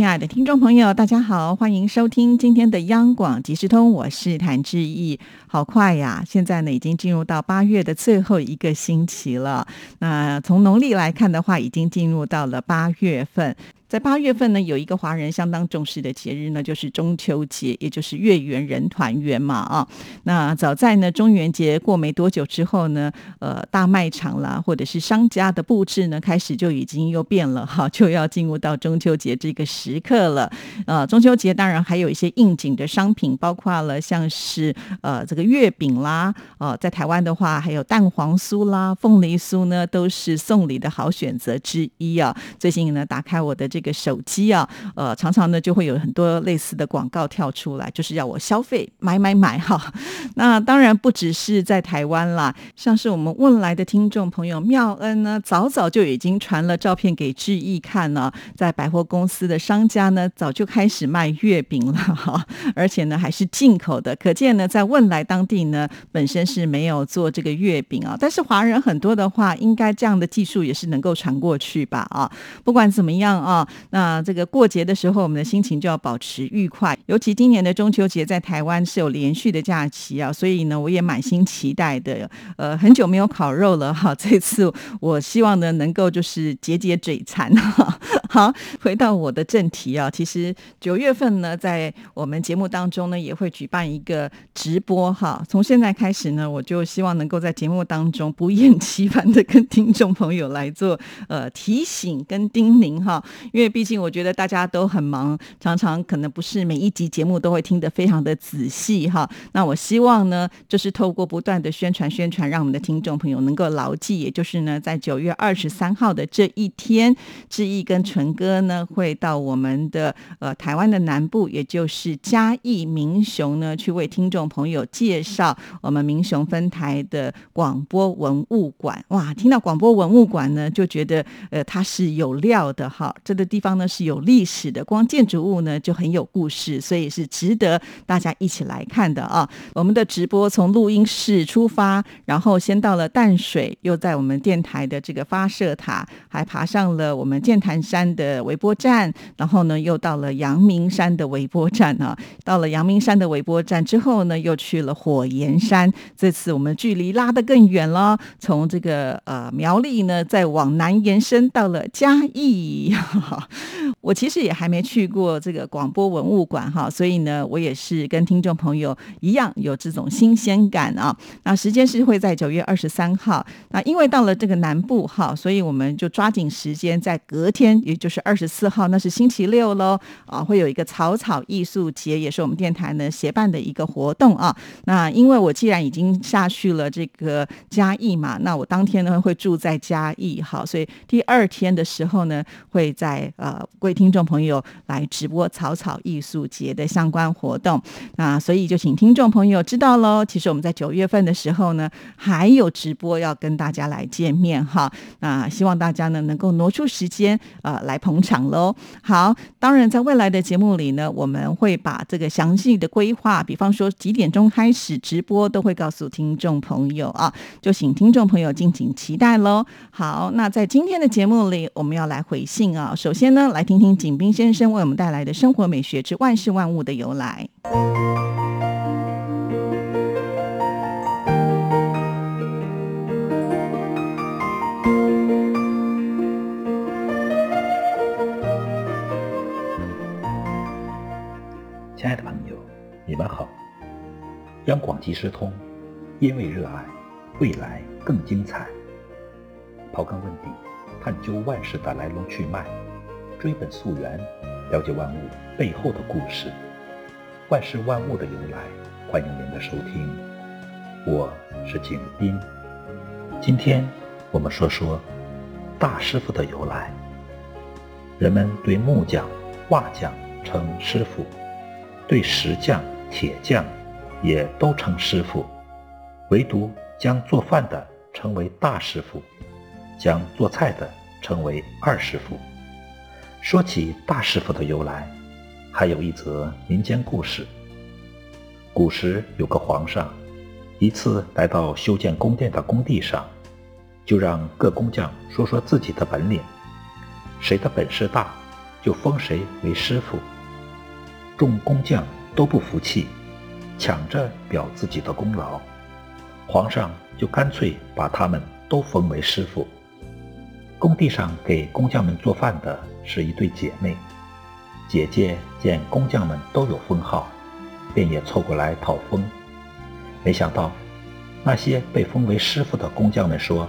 亲爱的听众朋友，大家好，欢迎收听今天的央广即时通，我是谭志毅。好快呀，现在呢已经进入到八月的最后一个星期了。那从农历来看的话，已经进入到了八月份。在八月份呢，有一个华人相当重视的节日呢，就是中秋节，也就是月圆人团圆嘛啊。那早在呢中元节过没多久之后呢，呃，大卖场啦，或者是商家的布置呢，开始就已经又变了哈，就要进入到中秋节这个时刻了。呃，中秋节当然还有一些应景的商品，包括了像是呃这个月饼啦，呃，在台湾的话还有蛋黄酥啦、凤梨酥呢，都是送礼的好选择之一啊。最近呢，打开我的这这个手机啊，呃，常常呢就会有很多类似的广告跳出来，就是要我消费买买买哈。那当然不只是在台湾啦，像是我们问来的听众朋友妙恩呢，早早就已经传了照片给志毅看了，在百货公司的商家呢，早就开始卖月饼了哈，而且呢还是进口的，可见呢在问来当地呢本身是没有做这个月饼啊，但是华人很多的话，应该这样的技术也是能够传过去吧啊，不管怎么样啊。那这个过节的时候，我们的心情就要保持愉快。尤其今年的中秋节在台湾是有连续的假期啊，所以呢，我也满心期待的。呃，很久没有烤肉了哈，这次我希望呢能够就是解解嘴馋哈。好，回到我的正题啊，其实九月份呢，在我们节目当中呢，也会举办一个直播哈。从现在开始呢，我就希望能够在节目当中不厌其烦的跟听众朋友来做呃提醒跟叮咛哈。因为毕竟我觉得大家都很忙，常常可能不是每一集节目都会听得非常的仔细哈。那我希望呢，就是透过不断的宣传宣传，让我们的听众朋友能够牢记，也就是呢，在九月二十三号的这一天，志毅跟纯哥呢会到我们的呃台湾的南部，也就是嘉义民雄呢，去为听众朋友介绍我们民雄分台的广播文物馆。哇，听到广播文物馆呢，就觉得呃它是有料的哈，这个。地方呢是有历史的，光建筑物呢就很有故事，所以是值得大家一起来看的啊！我们的直播从录音室出发，然后先到了淡水，又在我们电台的这个发射塔，还爬上了我们剑潭山的微波站，然后呢又到了阳明山的微波站啊！到了阳明山的微波站之后呢，又去了火焰山。这次我们距离拉得更远了，从这个呃苗栗呢再往南延伸到了嘉义。我其实也还没去过这个广播文物馆哈，所以呢，我也是跟听众朋友一样有这种新鲜感啊。那时间是会在九月二十三号，那因为到了这个南部哈，所以我们就抓紧时间在隔天，也就是二十四号，那是星期六喽啊，会有一个草草艺术节，也是我们电台呢协办的一个活动啊。那因为我既然已经下去了这个嘉义嘛，那我当天呢会住在嘉义哈，所以第二天的时候呢会在。呃，各位听众朋友来直播草草艺术节的相关活动，那所以就请听众朋友知道喽。其实我们在九月份的时候呢，还有直播要跟大家来见面哈。那希望大家呢能够挪出时间呃来捧场喽。好，当然在未来的节目里呢，我们会把这个详细的规划，比方说几点钟开始直播，都会告诉听众朋友啊。就请听众朋友敬请期待喽。好，那在今天的节目里，我们要来回信啊。首首先呢，来听听景斌先生为我们带来的生活美学之万事万物的由来。亲爱的朋友，你们好！央广即时通，因为热爱，未来更精彩。刨根问底，探究万事的来龙去脉。追本溯源，了解万物背后的故事，万事万物的由来。欢迎您的收听，我是景斌。今天我们说说大师傅的由来。人们对木匠、瓦匠称师傅，对石匠、铁匠也都称师傅，唯独将做饭的称为大师傅，将做菜的称为二师傅。说起大师傅的由来，还有一则民间故事。古时有个皇上，一次来到修建宫殿的工地上，就让各工匠说说自己的本领，谁的本事大，就封谁为师傅。众工匠都不服气，抢着表自己的功劳。皇上就干脆把他们都封为师傅。工地上给工匠们做饭的是一对姐妹，姐姐见工匠们都有封号。便也凑过来讨封，没想到那些被封为师傅的工匠们说：“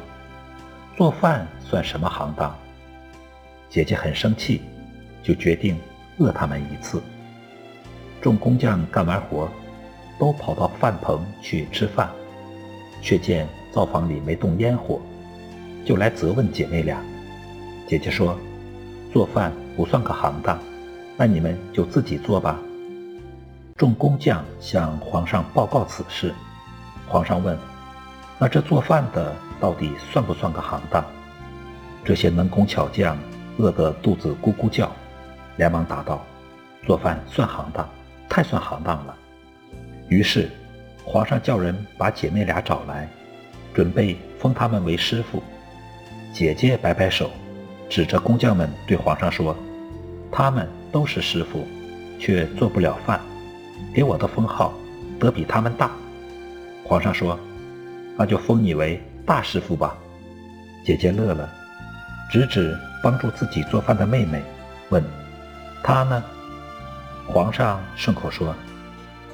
做饭算什么行当？”姐姐很生气，就决定饿他们一次。众工匠干完活，都跑到饭棚去吃饭，却见灶房里没动烟火，就来责问姐妹俩。姐姐说：“做饭不算个行当，那你们就自己做吧。”众工匠向皇上报告此事，皇上问：“那这做饭的到底算不算个行当？”这些能工巧匠饿得肚子咕咕叫，连忙答道：“做饭算行当，太算行当了。”于是，皇上叫人把姐妹俩找来，准备封他们为师傅。姐姐摆摆手，指着工匠们对皇上说：“他们都是师傅，却做不了饭。”给我的封号得比他们大，皇上说：“那就封你为大师傅吧。”姐姐乐了，指指帮助自己做饭的妹妹，问：“她呢？”皇上顺口说：“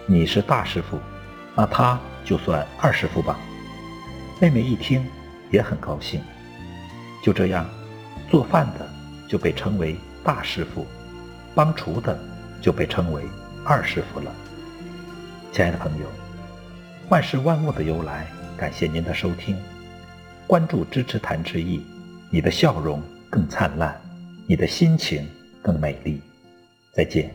你是大师傅，那她就算二师傅吧。”妹妹一听也很高兴。就这样，做饭的就被称为大师傅，帮厨的就被称为二师傅了。亲爱的朋友，万事万物的由来，感谢您的收听，关注支持谭志毅，你的笑容更灿烂，你的心情更美丽。再见。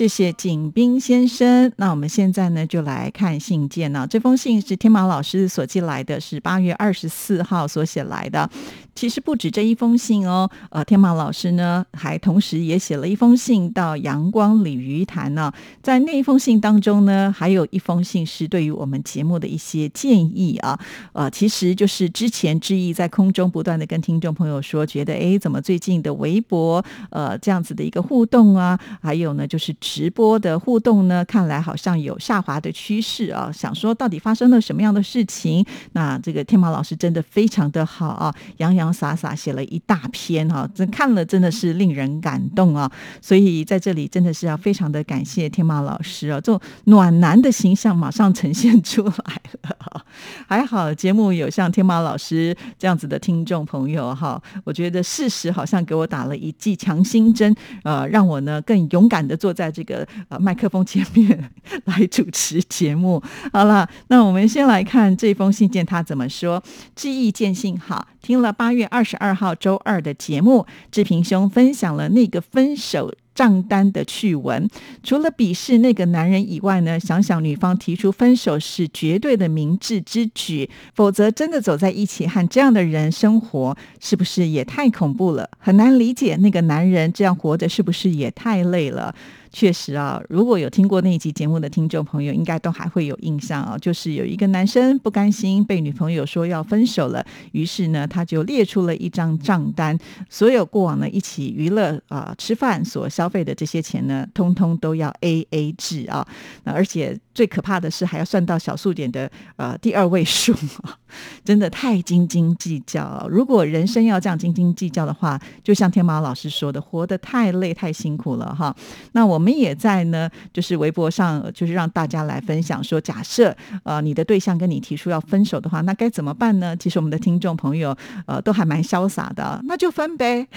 谢谢景斌先生。那我们现在呢，就来看信件呢。这封信是天马老师所寄来的，是八月二十四号所写来的。其实不止这一封信哦，呃，天马老师呢，还同时也写了一封信到阳光鲤鱼潭呢。在那一封信当中呢，还有一封信是对于我们节目的一些建议啊。呃，其实就是之前志毅在空中不断的跟听众朋友说，觉得哎，怎么最近的微博呃这样子的一个互动啊，还有呢就是。直播的互动呢，看来好像有下滑的趋势啊。想说到底发生了什么样的事情？那这个天马老师真的非常的好啊，杨洋洒洒写了一大篇哈，这看了真的是令人感动啊。所以在这里真的是要非常的感谢天马老师啊，这暖男的形象马上呈现出来了。还好节目有像天马老师这样子的听众朋友哈，我觉得事实好像给我打了一剂强心针，呃，让我呢更勇敢的坐在。这个呃麦克风前面来主持节目，好了，那我们先来看这封信件，他怎么说？致意见信好，听了八月二十二号周二的节目，志平兄分享了那个分手。账单的趣闻，除了鄙视那个男人以外呢，想想女方提出分手是绝对的明智之举，否则真的走在一起和这样的人生活，是不是也太恐怖了？很难理解那个男人这样活着是不是也太累了？确实啊，如果有听过那一集节目的听众朋友，应该都还会有印象啊，就是有一个男生不甘心被女朋友说要分手了，于是呢，他就列出了一张账单，所有过往呢一起娱乐啊吃饭所消费的这些钱呢，通通都要 A A 制啊，那而且最可怕的是还要算到小数点的呃第二位数，真的太斤斤计较。如果人生要这样斤斤计较的话，就像天马老师说的，活得太累太辛苦了哈。那。我们也在呢，就是微博上，就是让大家来分享说，假设呃你的对象跟你提出要分手的话，那该怎么办呢？其实我们的听众朋友呃都还蛮潇洒的，那就分呗，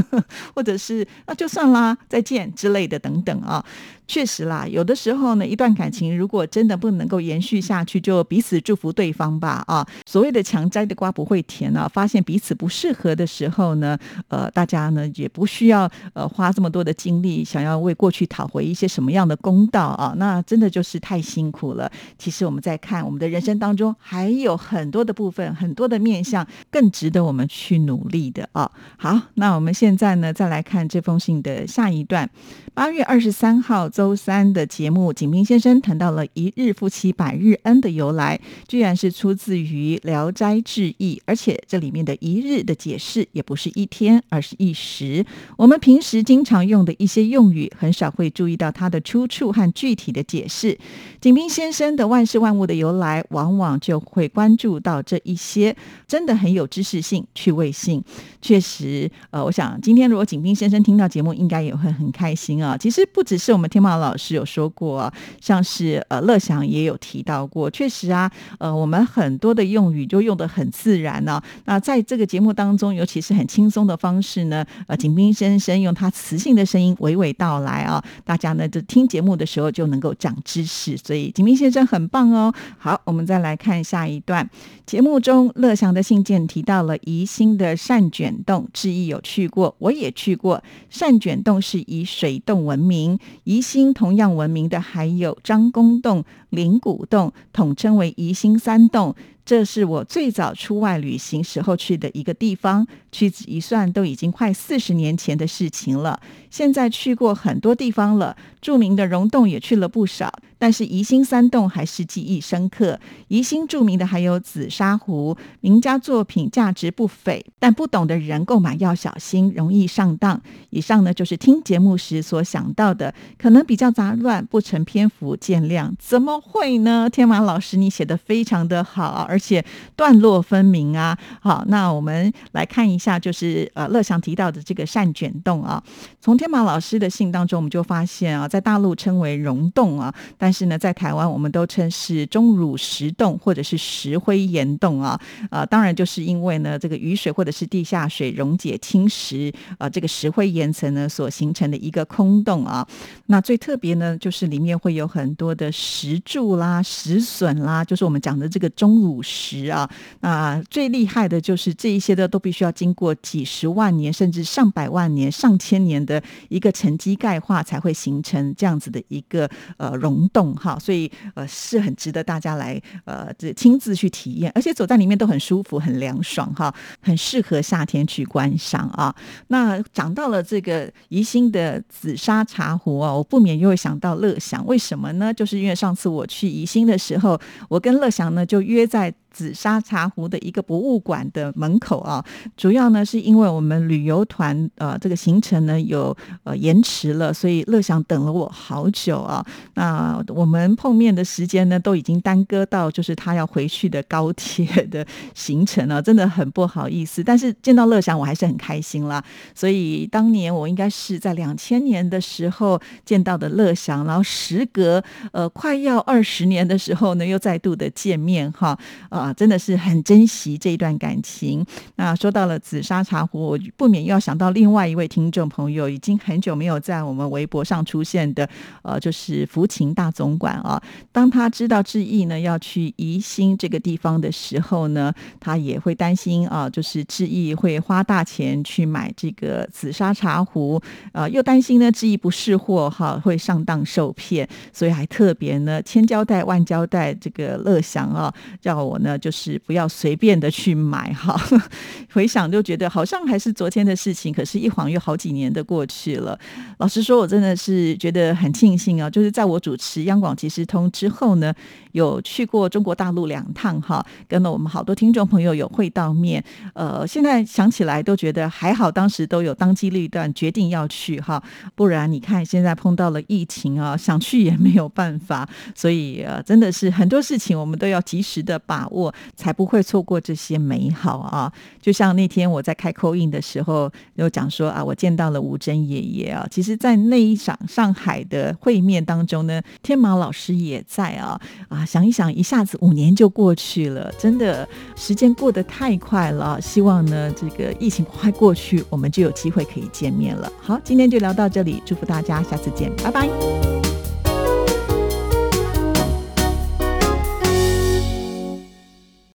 或者是那就算啦，再见之类的等等啊。确实啦，有的时候呢，一段感情如果真的不能够延续下去，就彼此祝福对方吧。啊，所谓的强摘的瓜不会甜啊，发现彼此不适合的时候呢，呃，大家呢也不需要呃花这么多的精力，想要为过去讨回一些什么样的公道啊，那真的就是太辛苦了。其实我们在看我们的人生当中，还有很多的部分，很多的面向，更值得我们去努力的啊。好，那我们现在呢，再来看这封信的下一段。八月二十三号周三的节目，景斌先生谈到了一日夫妻百日恩的由来，居然是出自于《聊斋志异》，而且这里面的一日的解释也不是一天，而是一时。我们平时经常用的一些用语，很少会注意到它的出处和具体的解释。景斌先生的万事万物的由来，往往就会关注到这一些，真的很有知识性、趣味性。确实，呃，我想今天如果景斌先生听到节目，应该也会很开心啊。其实不只是我们天猫马老师有说过，像是呃乐祥也有提到过，确实啊，呃，我们很多的用语就用的很自然呢。那在这个节目当中，尤其是很轻松的方式呢，呃，景斌先生用他磁性的声音娓娓道来啊，大家呢就听节目的时候就能够长知识，所以景斌先生很棒哦。好，我们再来看下一段节目中，乐祥的信件提到了宜兴的善卷洞，志毅有去过，我也去过。善卷洞是以水洞。闻名宜兴同样闻名的还有张公洞、灵谷洞，统称为宜兴三洞。这是我最早出外旅行时候去的一个地方，屈指一算都已经快四十年前的事情了。现在去过很多地方了，著名的溶洞也去了不少。但是宜兴三洞还是记忆深刻。宜兴著名的还有紫砂壶，名家作品价值不菲，但不懂的人购买要小心，容易上当。以上呢就是听节目时所想到的，可能比较杂乱，不成篇幅，见谅。怎么会呢？天马老师，你写的非常的好，而且段落分明啊。好，那我们来看一下，就是呃乐祥提到的这个善卷洞啊。从天马老师的信当中，我们就发现啊，在大陆称为溶洞啊，但但是呢，在台湾我们都称是钟乳石洞或者是石灰岩洞啊，呃，当然就是因为呢，这个雨水或者是地下水溶解侵蚀，呃，这个石灰岩层呢所形成的一个空洞啊。那最特别呢，就是里面会有很多的石柱啦、石笋啦，就是我们讲的这个钟乳石啊。那最厉害的就是这一些的都必须要经过几十万年甚至上百万年、上千年的一个沉积钙化，才会形成这样子的一个呃溶洞。动哈，所以呃是很值得大家来呃这亲自去体验，而且走在里面都很舒服、很凉爽哈，很适合夏天去观赏啊。那讲到了这个宜兴的紫砂茶壶啊，我不免又会想到乐祥，为什么呢？就是因为上次我去宜兴的时候，我跟乐祥呢就约在。紫砂茶壶的一个博物馆的门口啊，主要呢是因为我们旅游团呃这个行程呢有呃延迟了，所以乐祥等了我好久啊。那我们碰面的时间呢都已经耽搁到就是他要回去的高铁的行程了，真的很不好意思。但是见到乐祥我还是很开心啦。所以当年我应该是在两千年的时候见到的乐祥，然后时隔呃快要二十年的时候呢又再度的见面哈啊。真的是很珍惜这一段感情。那说到了紫砂茶壶，我不免要想到另外一位听众朋友，已经很久没有在我们微博上出现的，呃，就是福琴大总管啊。当他知道志毅呢要去宜兴这个地方的时候呢，他也会担心啊，就是志毅会花大钱去买这个紫砂茶壶，呃，又担心呢志毅不识货哈，会上当受骗，所以还特别呢千交代万交代这个乐祥啊，叫我呢。就是不要随便的去买哈，回想就觉得好像还是昨天的事情，可是一晃又好几年的过去了。老实说，我真的是觉得很庆幸啊，就是在我主持央广即时通之后呢。有去过中国大陆两趟哈，跟了我们好多听众朋友有会到面，呃，现在想起来都觉得还好，当时都有当机立断决定要去哈，不然你看现在碰到了疫情啊，想去也没有办法，所以呃，真的是很多事情我们都要及时的把握，才不会错过这些美好啊。就像那天我在开口印的时候，有讲说啊，我见到了吴珍爷爷啊，其实，在那一场上海的会面当中呢，天马老师也在啊。啊，想一想，一下子五年就过去了，真的时间过得太快了。希望呢，这个疫情快过去，我们就有机会可以见面了。好，今天就聊到这里，祝福大家，下次见，拜拜。